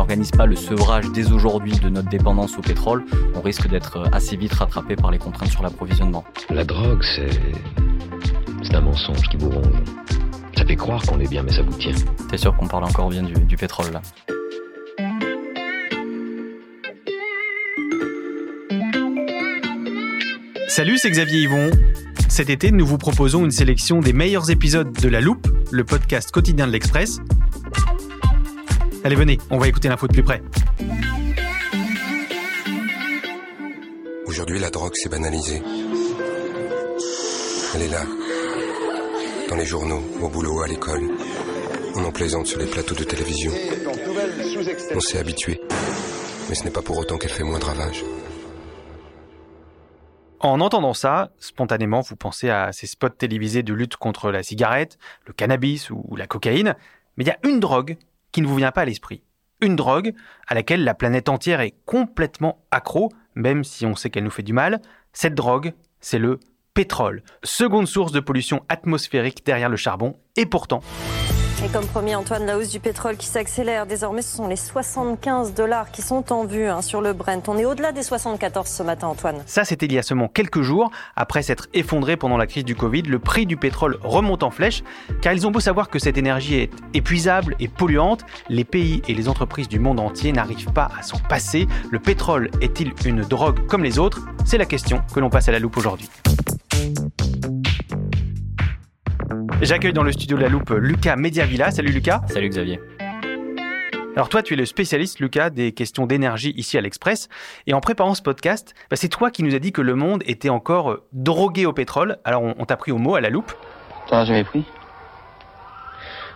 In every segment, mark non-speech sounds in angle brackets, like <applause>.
N'organise pas le sevrage dès aujourd'hui de notre dépendance au pétrole, on risque d'être assez vite rattrapé par les contraintes sur l'approvisionnement. La drogue, c'est. C'est un mensonge qui vous ronge. Ça fait croire qu'on est bien, mais ça vous tient. T'es sûr qu'on parle encore bien du, du pétrole là? Salut, c'est Xavier Yvon. Cet été, nous vous proposons une sélection des meilleurs épisodes de La Loupe, le podcast quotidien de l'Express. Allez, venez, on va écouter l'info de plus près. Aujourd'hui, la drogue s'est banalisée. Elle est là. Dans les journaux, au boulot, à l'école. On en plaisante sur les plateaux de télévision. On s'est habitué. Mais ce n'est pas pour autant qu'elle fait moins de ravages. En entendant ça, spontanément, vous pensez à ces spots télévisés de lutte contre la cigarette, le cannabis ou la cocaïne. Mais il y a une drogue qui ne vous vient pas à l'esprit. Une drogue à laquelle la planète entière est complètement accro, même si on sait qu'elle nous fait du mal. Cette drogue, c'est le pétrole, seconde source de pollution atmosphérique derrière le charbon, et pourtant, Et comme promis, Antoine, la hausse du pétrole qui s'accélère. Désormais, ce sont les 75 dollars qui sont en vue hein, sur le Brent. On est au-delà des 74 ce matin, Antoine. ça c'était il y a seulement quelques jours, après s'être effondré pendant la crise du Covid, le prix du pétrole remonte en flèche, car ils ont beau savoir que cette énergie est épuisable et polluante, les pays et les entreprises du monde entier n'arrivent pas à s'en passer. Le pétrole est-il une drogue comme les autres? C'est la question que l'on passe à la loupe aujourd'hui. J'accueille dans le studio de la loupe Lucas Mediavilla. Salut Lucas. Salut Xavier. Alors toi, tu es le spécialiste, Lucas, des questions d'énergie ici à l'Express. Et en préparant ce podcast, bah, c'est toi qui nous as dit que le monde était encore euh, drogué au pétrole. Alors on, on t'a pris au mot à la loupe. T'en as jamais pris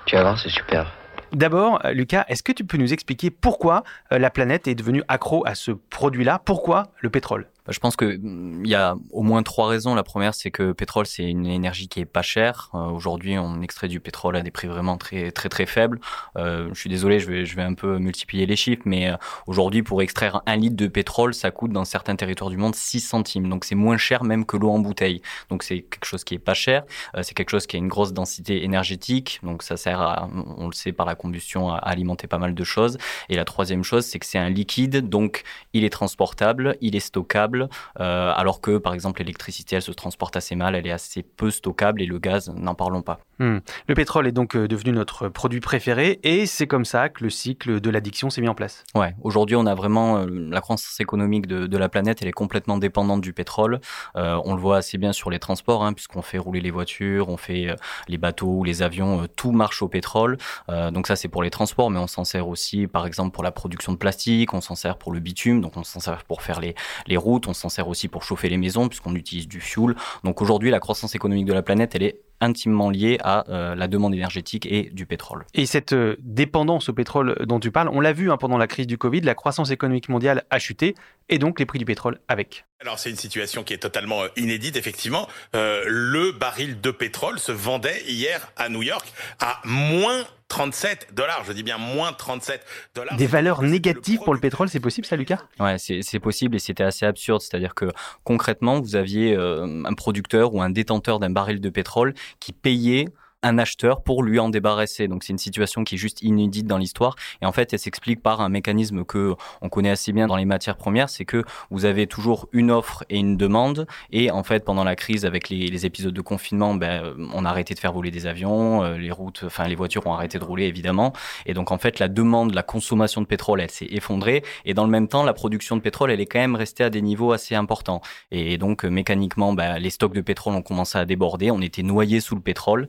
Tu vas voir, c'est super. D'abord, euh, Lucas, est-ce que tu peux nous expliquer pourquoi euh, la planète est devenue accro à ce produit-là? Pourquoi le pétrole? Je pense que mm, il y a au moins trois raisons. La première, c'est que le pétrole, c'est une énergie qui est pas chère. Euh, Aujourd'hui, on extrait du pétrole à des prix vraiment très très très faibles. Euh, je suis désolé, je vais je vais un peu multiplier les chiffres, mais euh, aujourd'hui, pour extraire un litre de pétrole, ça coûte dans certains territoires du monde 6 centimes. Donc c'est moins cher même que l'eau en bouteille. Donc c'est quelque chose qui est pas cher. Euh, c'est quelque chose qui a une grosse densité énergétique. Donc ça sert à, on le sait par la combustion, à alimenter pas mal de choses. Et la troisième chose, c'est que c'est un liquide, donc il est transportable, il est stockable, euh, alors que par exemple l'électricité, elle se transporte assez mal, elle est assez peu stockable et le gaz, n'en parlons pas. Hmm. Le pétrole est donc euh, devenu notre produit préféré et c'est comme ça que le cycle de l'addiction s'est mis en place. Ouais, aujourd'hui on a vraiment euh, la croissance économique de, la planète, elle est complètement dépendante du pétrole. Euh, on le voit assez bien sur les transports, hein, puisqu'on fait rouler les voitures, on fait les bateaux, les avions, tout marche au pétrole. Donc ça c'est pour les transports, mais on s'en sert aussi par exemple pour la production de plastique, on s'en sert pour le bitume, donc on s'en sert pour faire les, les routes, on s'en sert aussi pour chauffer les maisons, puisqu'on utilise du fuel. Donc aujourd'hui la croissance économique de la planète, elle est intimement liée à euh, la demande énergétique et du pétrole. Et cette euh, dépendance au pétrole dont tu parles, on l'a vu hein, pendant la crise du Covid, la croissance économique mondiale a chuté et donc les prix du pétrole avec. Alors c'est une situation qui est totalement euh, inédite, effectivement. Euh, le baril de pétrole se vendait hier à New York à moins 37 dollars. Je dis bien moins 37 dollars. Des valeurs négatives pour le pétrole, c'est possible ça Lucas? Ouais, c'est c'est possible et c'était assez absurde. C'est-à-dire que concrètement, vous aviez euh, un producteur ou un détenteur d'un baril de pétrole qui payait un acheteur pour lui en débarrasser. Donc c'est une situation qui est juste inédite dans l'histoire. Et en fait elle s'explique par un mécanisme que on connaît assez bien dans les matières premières, c'est que vous avez toujours une offre et une demande. Et en fait pendant la crise avec les, épisodes de confinement, ben, on a arrêté de faire voler des avions, euh, les routes, enfin les voitures ont arrêté de rouler évidemment. Et donc en fait la demande, la consommation de pétrole, elle s'est effondrée. Et dans le même temps la production de pétrole, elle est quand même restée à des niveaux assez importants. Et donc mécaniquement, ben, les stocks de pétrole ont commencé à déborder, on était noyé sous le pétrole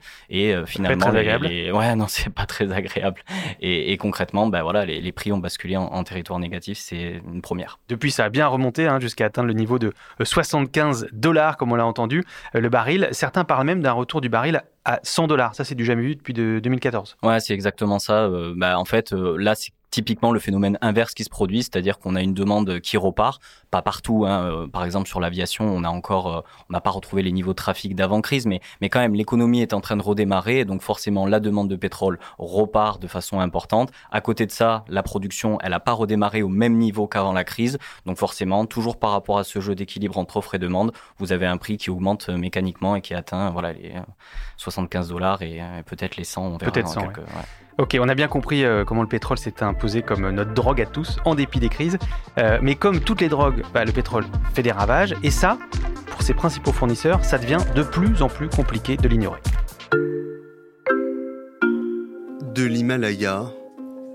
euh, finalement, très agréable. les- ouais, non, c'est pas très agréable. Et, et concrètement, bah voilà, les, les prix ont basculé en, en territoire négatif, c'est une première. Depuis, ça a bien remonté hein, jusqu'à atteindre le niveau de euh, 75 dollars, comme on l'a entendu, euh, le baril. Certains parlent même d'un retour du baril à 100 dollars. Ça, c'est du jamais vu depuis de 2014. Ouais, c'est exactement ça. Euh, bah, en fait, euh, là, c'est typiquement le phénomène inverse qui se produit, c'est-à-dire qu'on a une demande qui repart, pas partout. Hein. Euh, Par exemple, sur l'aviation, on a encore, euh, on n'a pas retrouvé les niveaux de trafic d'avant crise, mais mais quand même, l'économie est en train de redémarrer, et donc forcément, la demande de pétrole repart de façon importante. À côté de ça, la production, elle a pas redémarré au même niveau qu'avant la crise, donc forcément, toujours par rapport à ce jeu d'équilibre entre offre et demande, vous avez un prix qui augmente euh, mécaniquement et qui atteint voilà les euh, 75 dollars et peut-être les 100, on verra Peut-être dans 100, quelques- ouais. Ok, on a bien compris euh, comment le pétrole s'est imposé comme notre drogue à tous, en dépit des crises. Euh, mais comme toutes les drogues, bah, le pétrole fait des ravages. Et ça, pour ses principaux fournisseurs, ça devient de plus en plus compliqué de l'ignorer. De l'Himalaya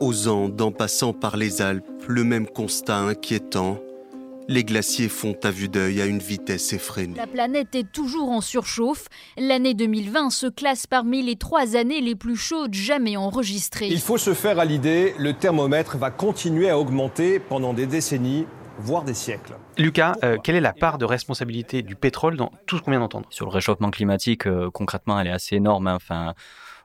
aux Andes en passant par les Alpes, le même constat inquiétant. Les glaciers font à vue d'œil à une vitesse effrénée. La planète est toujours en surchauffe. L'année 2020 se classe parmi les trois années les plus chaudes jamais enregistrées. Il faut se faire à l'idée, le thermomètre va continuer à augmenter pendant des décennies, voire des siècles. Lucas, euh, quelle est la part de responsabilité du pétrole dans tout ce qu'on vient d'entendre? Sur le réchauffement climatique, euh, concrètement, elle est assez énorme. hein. Enfin,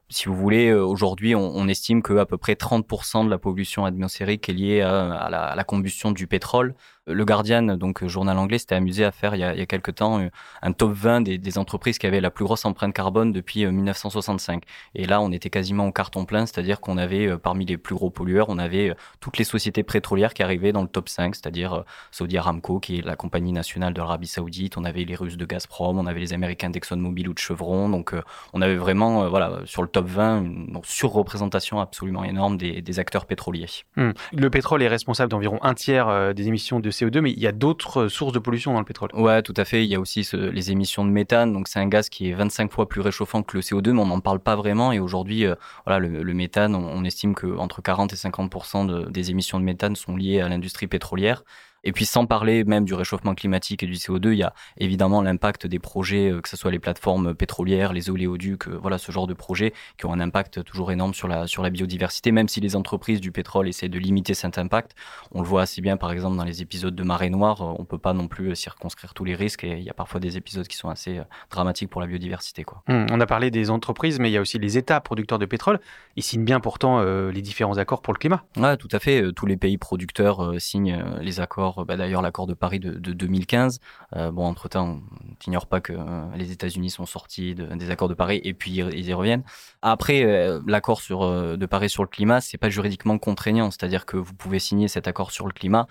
si vous voulez, euh, aujourd'hui, on, on estime que à peu près 30% de la pollution atmosphérique est liée à, à la, à la combustion du pétrole. Le Guardian, donc euh, journal anglais, s'était amusé à faire il y a, il quelques temps euh, un top 20 des, entreprises qui avaient la plus grosse empreinte carbone depuis euh, 1965. Et là, on était quasiment au carton plein, c'est-à-dire qu'on avait euh, parmi les plus gros pollueurs, on avait euh, toutes les sociétés pétrolières qui arrivaient dans le top 5, c'est-à-dire euh, Saudi Aramco, qui est la compagnie nationale de l'Arabie Saoudite, on avait les Russes de Gazprom, on avait les Américains d'ExxonMobil ou de Chevron, donc euh, on avait vraiment, euh, voilà, sur le top 20, une surreprésentation absolument énorme des, acteurs pétroliers. Hmm. Le pétrole est responsable d'environ un tiers euh, des émissions de CO2, mais il y a d'autres euh, sources de pollution dans le pétrole. Ouais, tout à fait. Il y a aussi les émissions de méthane. Donc, c'est un gaz qui est 25 fois plus réchauffant que le CO2, mais on n'en parle pas vraiment. Et aujourd'hui, euh, voilà, le, méthane, on, on estime que entre 40 et 50 de, des émissions de méthane sont liées à l'industrie pétrolière. Et puis, sans parler même du réchauffement climatique et du CO2, il y a évidemment l'impact des projets, euh, que ce soit les plateformes pétrolières, les oléoducs, euh, voilà, ce genre de projets qui ont un impact toujours énorme sur la, sur la biodiversité, même si les entreprises du pétrole essaient de limiter cet impact. On le voit assez bien, par exemple, dans les épisodes de marée noire, euh, on peut pas non plus circonscrire tous les risques et il y a parfois des épisodes qui sont assez dramatiques pour la biodiversité, quoi. Hmm, On a parlé des entreprises, mais il y a aussi les États producteurs de pétrole. Ils signent bien pourtant euh, les différents accords pour le climat. Ouais, tout à fait. Tous les pays producteurs euh, signent les accords. Bah, D'ailleurs, l'accord de Paris de, de 2015. Euh, bon, entre-temps, tu n'ignores pas que euh, les États-Unis sont sortis de- des accords de Paris et puis ils, y reviennent. Après, euh, l'accord de Paris sur le climat, c'est pas juridiquement contraignant. C'est-à-dire que vous pouvez signer cet accord sur le climat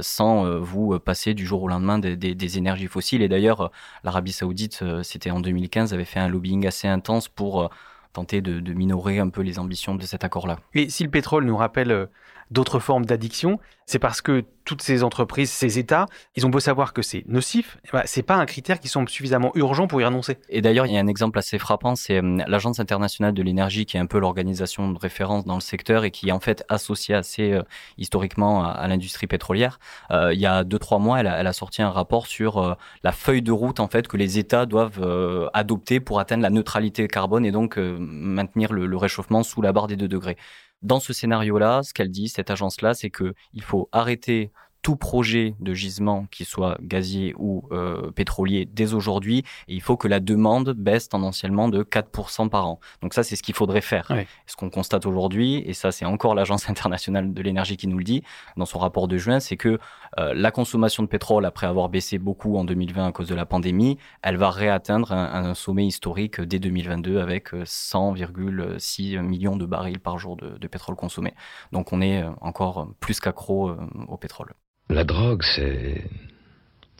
sans vous passer du jour au lendemain des, énergies fossiles. Et d'ailleurs, l'Arabie Saoudite, c'était en 2015, avait fait un lobbying assez intense pour tenter de, minorer un peu les ambitions de cet accord-là. Et si le pétrole nous rappelle d'autres formes d'addiction, c'est parce que toutes ces entreprises, ces États, ils ont beau savoir que c'est nocif, eh ben, c'est pas un critère qui semble suffisamment urgent pour y renoncer. Et d'ailleurs, il y a un exemple assez frappant, c'est euh, l'Agence internationale de l'énergie, qui est un peu l'organisation de référence dans le secteur et qui est en fait associée assez euh, historiquement à, l'industrie pétrolière. Euh, il y a deux trois mois, elle a, sorti un rapport sur euh, la feuille de route en fait que les États doivent adopter pour atteindre la neutralité carbone et donc maintenir le, le réchauffement sous la barre des 2 degrés. Dans ce scénario-là, ce qu'elle dit, cette agence-là, c'est que il faut arrêter tout projet de gisement, qui soit gazier ou euh, pétrolier, dès aujourd'hui, et il faut que la demande baisse tendanciellement de 4% par an. Donc ça, c'est ce qu'il faudrait faire. Ce qu'on constate aujourd'hui, et ça c'est encore l'Agence <laughs> internationale de l'énergie qui nous le dit, dans son rapport de juin, c'est que euh, la consommation de pétrole, après avoir baissé beaucoup en 2020 à cause de la pandémie, elle va réatteindre un, un sommet historique dès 2022 avec euh, 100,6 millions de barils par jour de, de pétrole consommé. Donc on est euh, encore plus qu'accro euh, au pétrole. La drogue, c'est.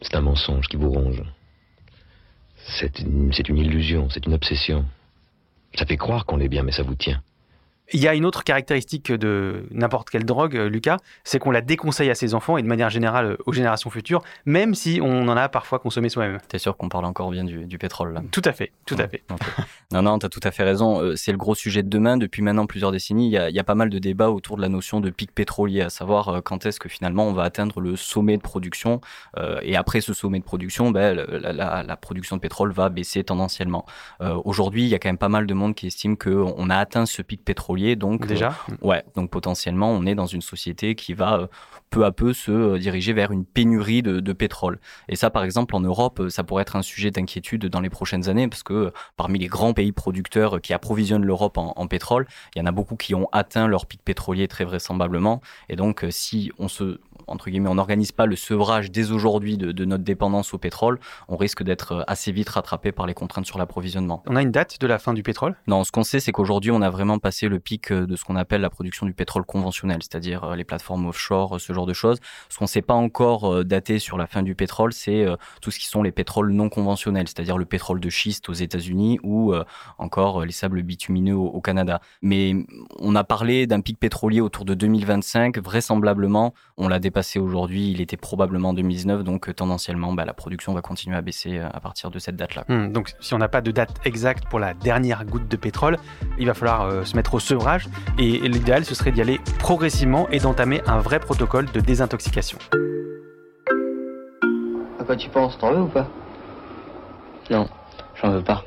C'est un mensonge qui vous ronge. C'est une, c'est une illusion, c'est une obsession. Ça fait croire qu'on est bien, mais ça vous tient. Il y a une autre caractéristique de n'importe quelle drogue, euh, Lucas, c'est qu'on la déconseille à ses enfants et de manière générale euh, aux générations futures, même si on en a parfois consommé soi-même. T'es sûr qu'on parle encore bien du, pétrole là? Tout à fait, tout à fait. Non, non, t'as tout à fait raison. Euh, c'est le gros sujet de demain. Depuis maintenant plusieurs décennies, il y, a, il y a pas mal de débats autour de la notion de pic pétrolier, à savoir quand est-ce que finalement on va atteindre le sommet de production. et après ce sommet de production, ben, la, la, production de pétrole va baisser tendanciellement. Aujourd'hui, il y a quand même pas mal de monde qui estime qu'on a atteint ce pic pétrolier donc, Déjà euh, Ouais, donc potentiellement, on est dans une société qui va euh, peu à peu se euh, diriger vers une pénurie de, pétrole. Et ça, par exemple, en Europe, ça pourrait être un sujet d'inquiétude dans les prochaines années, parce que parmi les grands pays producteurs qui approvisionnent l'Europe en, pétrole, il y en a beaucoup qui ont atteint leur pic pétrolier très vraisemblablement. Et donc, si on se entre guillemets, on n'organise pas le sevrage dès aujourd'hui de, de, notre dépendance au pétrole, on risque d'être assez vite rattrapé par les contraintes sur l'approvisionnement. On a une date de la fin du pétrole? Non, ce qu'on sait, c'est qu'aujourd'hui, on a vraiment passé le pic euh, de ce qu'on appelle la production du pétrole conventionnel, c'est-à-dire euh, les plateformes offshore, ce genre de choses. Ce qu'on ne sait pas encore euh, dater sur la fin du pétrole, c'est tout ce qui sont les pétroles non conventionnels, c'est-à-dire le pétrole de schiste aux États-Unis ou encore les sables bitumineux au, Canada. Mais on a parlé d'un pic pétrolier autour de 2025, vraisemblablement, on l'a dépassé aujourd'hui, il était probablement en 2019, donc tendanciellement, bah, la production va continuer à baisser à partir de cette date-là. Hmm, donc si on n'a pas de date exacte pour la dernière goutte de pétrole, il va falloir se mettre au sevrage et l'idéal ce serait d'y aller progressivement et d'entamer un vrai protocole de désintoxication. À quoi tu penses T'en veux ou pas? Non, j'en veux pas.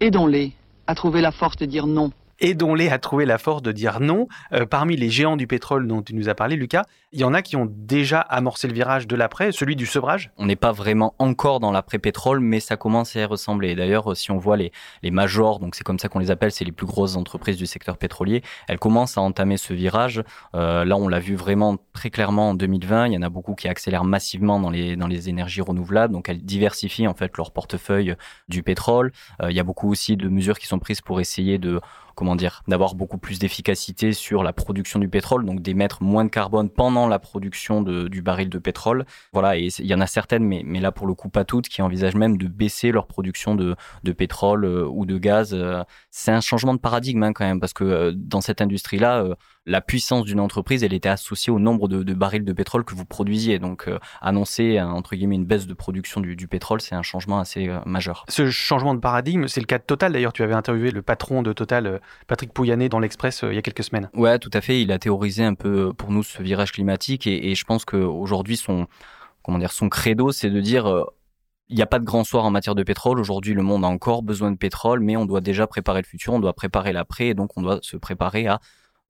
Aidons-les à trouver la force de dire non aidons-les à trouver la force de dire non. Euh, parmi les géants du pétrole dont tu nous as parlé, Lucas, il y en a qui ont déjà amorcé le virage de l'après, celui du sevrage On n'est pas vraiment encore dans l'après-pétrole, mais ça commence à y ressembler. D'ailleurs, si on voit les, les majors, donc c'est comme ça qu'on les appelle, c'est les plus grosses entreprises du secteur pétrolier, elles commencent à entamer ce virage. Euh, là, on l'a vu vraiment très clairement en 2020. Il y en a beaucoup qui accélèrent massivement dans les, dans les énergies renouvelables, donc elles diversifient en fait leur portefeuille du pétrole. Euh, il y a beaucoup aussi de mesures qui sont prises pour essayer de comment dire, d'avoir beaucoup plus d'efficacité sur la production du pétrole, donc d'émettre moins de carbone pendant la production du baril de pétrole. Voilà, et il y en a certaines, mais, là pour le coup pas toutes, qui envisagent même de baisser leur production de, de pétrole euh, ou de gaz. Euh. c'est un changement de paradigme hein, quand même, parce que euh, dans cette industrie-là, la puissance d'une entreprise, elle était associée au nombre de, barils de pétrole que vous produisiez. Donc, euh, annoncer, entre guillemets, une baisse de production du, pétrole, c'est un changement assez euh, majeur. Ce changement de paradigme, c'est le cas de Total. D'ailleurs, tu avais interviewé le patron de Total, euh, Patrick Pouyanné, dans l'Express il y a quelques semaines. Ouais, tout à fait. Il a théorisé un peu pour nous ce virage climatique et, et je pense qu'aujourd'hui, son, comment dire, son credo, c'est de dire il n'y a pas de grand soir en matière de pétrole. Aujourd'hui, le monde a encore besoin de pétrole, mais on doit déjà préparer le futur, on doit préparer l'après, et donc on doit se préparer à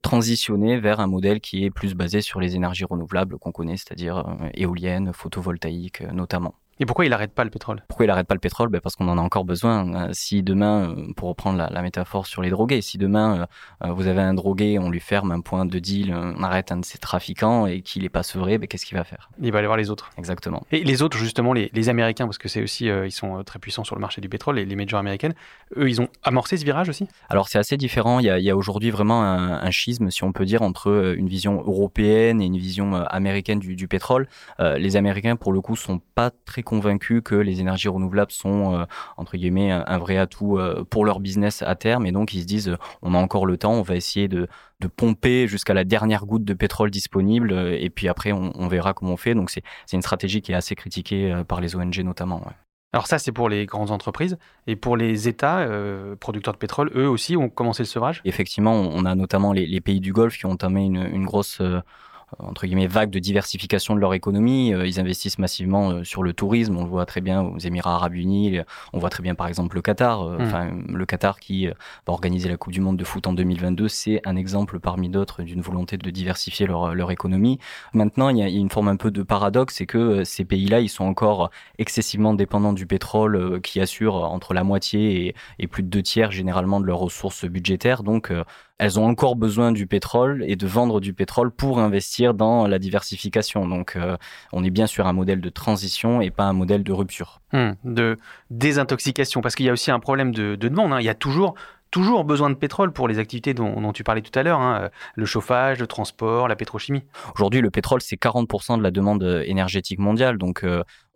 transitionner vers un modèle qui est plus basé sur les énergies renouvelables qu'on connaît, c'est-à-dire euh, éoliennes, photovoltaïques euh, notamment. Et pourquoi il n'arrête pas le pétrole? Pourquoi il n'arrête pas le pétrole? Ben Parce qu'on en a encore besoin. Euh, si demain, euh, pour reprendre la, métaphore sur les drogués, si demain euh, vous avez un drogué, on lui ferme un point de deal, on arrête un de ses trafiquants et qu'il n'est pas sevré, ben qu'est-ce qu'il va faire? Il va aller voir les autres. Exactement. Et les autres, justement, les, Américains, parce que c'est aussi, ils sont très puissants sur le marché du pétrole, les, les majors américaines, eux, ils ont amorcé ce virage aussi? Alors c'est assez différent. Il y a, aujourd'hui vraiment un, schisme, si on peut dire, entre une vision européenne et une vision américaine du, du pétrole. les Américains, pour le coup, sont pas très convaincus que les énergies renouvelables sont, euh, entre guillemets, un, vrai atout euh, pour leur business à terme. Et donc, ils se disent, on a encore le temps, on va essayer de, de pomper jusqu'à la dernière goutte de pétrole disponible. Euh, et puis après, on, verra comment on fait. Donc, c'est une stratégie qui est assez critiquée par les ONG notamment. Alors ça, c'est pour les grandes entreprises. Et pour les États producteurs de pétrole, eux aussi ont commencé le sevrage? Effectivement, on a notamment les, pays du Golfe qui ont entamé une, une grosse entre guillemets vague de diversification de leur économie. Euh, ils investissent massivement euh, sur le tourisme. On le voit très bien aux Émirats Arabes Unis. On voit très bien par exemple le Qatar. Euh, mmh. Enfin, le Qatar qui va organiser la Coupe du Monde de foot en 2022, c'est un exemple parmi d'autres d'une volonté de diversifier leur, leur économie. Maintenant, il y a une forme un peu de paradoxe, c'est que ces pays-là, ils sont encore excessivement dépendants du pétrole qui assure entre la moitié et, et, plus de deux tiers généralement de leurs ressources budgétaires. Donc, elles ont encore besoin du pétrole et de vendre du pétrole pour investir dans la diversification. Donc, euh, on est bien sur un modèle de transition et pas un modèle de rupture. Hmm, de désintoxication, parce qu'il y a aussi un problème de, demande. Hein. Il y a toujours toujours besoin de pétrole pour les activités dont, tu parlais tout à l'heure, hein, le chauffage, le transport, la pétrochimie. Aujourd'hui, le pétrole, c'est 40% de la demande énergétique mondiale. Donc,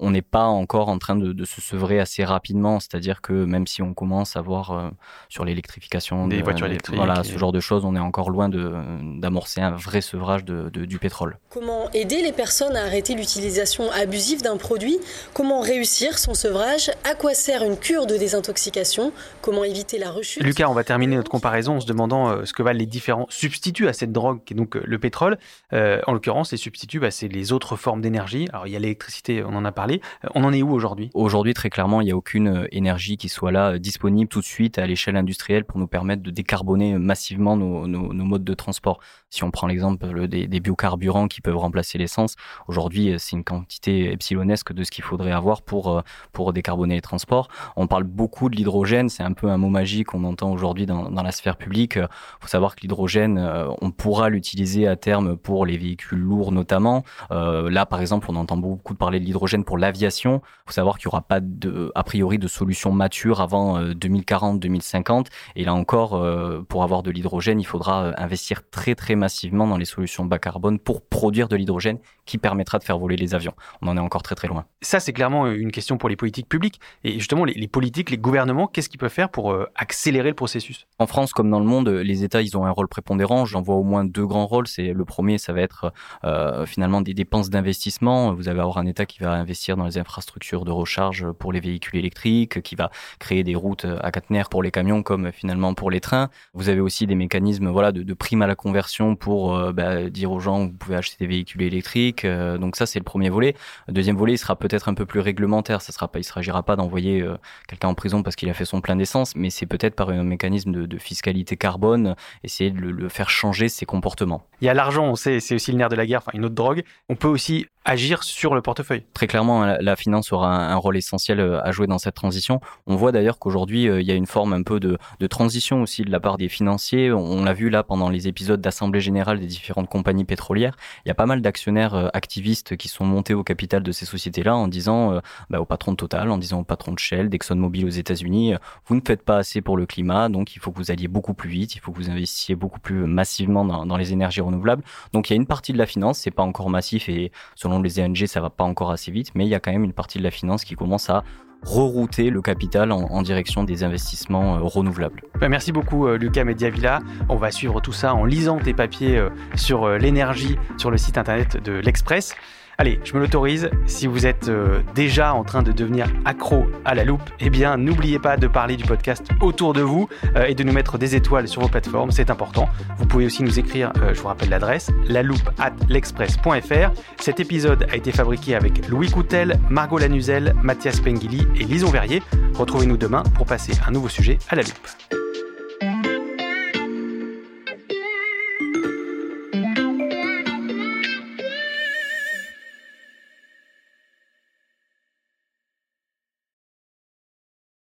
on n'est pas encore en train de, se sevrer assez rapidement. C'est-à-dire que même si on commence à voir euh, sur l'électrification des voitures électriques, voilà, ce genre de choses, on est encore loin d'amorcer un vrai sevrage de, du pétrole. Comment aider les personnes à arrêter l'utilisation abusive d'un produit? Comment réussir son sevrage? À quoi sert une cure de désintoxication? Comment éviter la rechute? Lucas, on va terminer notre comparaison en se demandant euh, ce que valent les différents substituts à cette drogue qui est donc euh, le pétrole. en l'occurrence, les substituts, bah, c'est les autres formes d'énergie. Alors il y a l'électricité, on en a parlé euh, on en est où aujourd'hui? Aujourd'hui, très clairement, il n'y a aucune euh, énergie qui soit là euh, disponible tout de suite à l'échelle industrielle pour nous permettre de décarboner massivement nos, modes de transport. Si on prend l'exemple des, biocarburants qui peuvent remplacer l'essence, aujourd'hui, c'est une quantité epsilonesque de ce qu'il faudrait avoir pour, pour décarboner les transports. On parle beaucoup de l'hydrogène, c'est un peu un mot magique qu'on entend aujourd'hui dans, la sphère publique. Il faut savoir que l'hydrogène, on pourra l'utiliser à terme pour les véhicules lourds notamment. là, par exemple, on entend beaucoup parler de l'hydrogène pour l'aviation. Il faut savoir qu'il n'y aura pas a priori de solution mature avant 2040-2050. Euh, Et là encore, euh, pour avoir de l'hydrogène, il faudra euh, investir très très massivement dans les solutions bas carbone pour produire de l'hydrogène qui permettra de faire voler les avions. On en est encore très très loin. Ça, c'est clairement une question pour les politiques publiques. Et justement, les, politiques, les gouvernements, qu'est-ce qu'ils peuvent faire pour accélérer le processus En France, comme dans le monde, les États, ils ont un rôle prépondérant. J'en vois au moins deux grands rôles. C'est le premier, ça va être finalement des dépenses d'investissement. Vous allez avoir un État qui va investir dans les infrastructures de recharge pour les véhicules électriques, qui va créer des routes à caténaire pour les camions comme finalement pour les trains. Vous avez aussi des mécanismes voilà de, de prime à la conversion pour euh, bah, dire aux gens vous pouvez acheter des véhicules électriques. Euh, donc ça c'est le premier volet. Le deuxième volet il sera peut-être un peu plus réglementaire. Ça sera pas, il s'agira pas d'envoyer euh, quelqu'un en prison parce qu'il a fait son plein d'essence, mais c'est peut-être par un mécanisme de, fiscalité carbone essayer de le, le faire changer ses comportements. Il y a l'argent, on sait, c'est aussi le nerf de la guerre, enfin une autre drogue. On peut aussi agir sur le portefeuille. Très clairement, hein, la finance aura un rôle essentiel euh, à jouer dans cette transition. On voit d'ailleurs qu'aujourd'hui, euh, il y a une forme un peu de, transition aussi de la part des financiers. On, l'a vu là pendant les épisodes d'Assemblée générale des différentes compagnies pétrolières. Il y a pas mal d'actionnaires euh, activistes qui sont montés au capital de ces sociétés-là en disant bah, au patron de Total, en disant au patron de Shell, d'ExxonMobil aux États-Unis, vous ne faites pas assez pour le climat, donc il faut que vous alliez beaucoup plus vite, il faut que vous investissiez beaucoup plus massivement dans, les énergies renouvelables. Donc il y a une partie de la finance, c'est pas encore massif et les ENG, ça va pas encore assez vite, mais il y a quand même une partie de la finance qui commence à rerouter le capital en, direction des investissements euh, renouvelables. Bah, merci beaucoup euh, Lucas Mediavilla. On va suivre tout ça en lisant tes papiers euh, sur l'énergie sur le site internet de l'Express. Allez, je me l'autorise. Si vous êtes euh, déjà en train de devenir accro à la loupe, eh bien, n'oubliez pas de parler du podcast autour de vous euh, et de nous mettre des étoiles sur vos plateformes. C'est important. Vous pouvez aussi nous écrire, euh, je vous rappelle l'adresse, la loupe at l'express.fr. Cet épisode a été fabriqué avec Louis Coutel, Margot Lanuzel, Mathias Pengili et Lison Verrier. Retrouvez-nous demain pour passer un nouveau sujet à la loupe.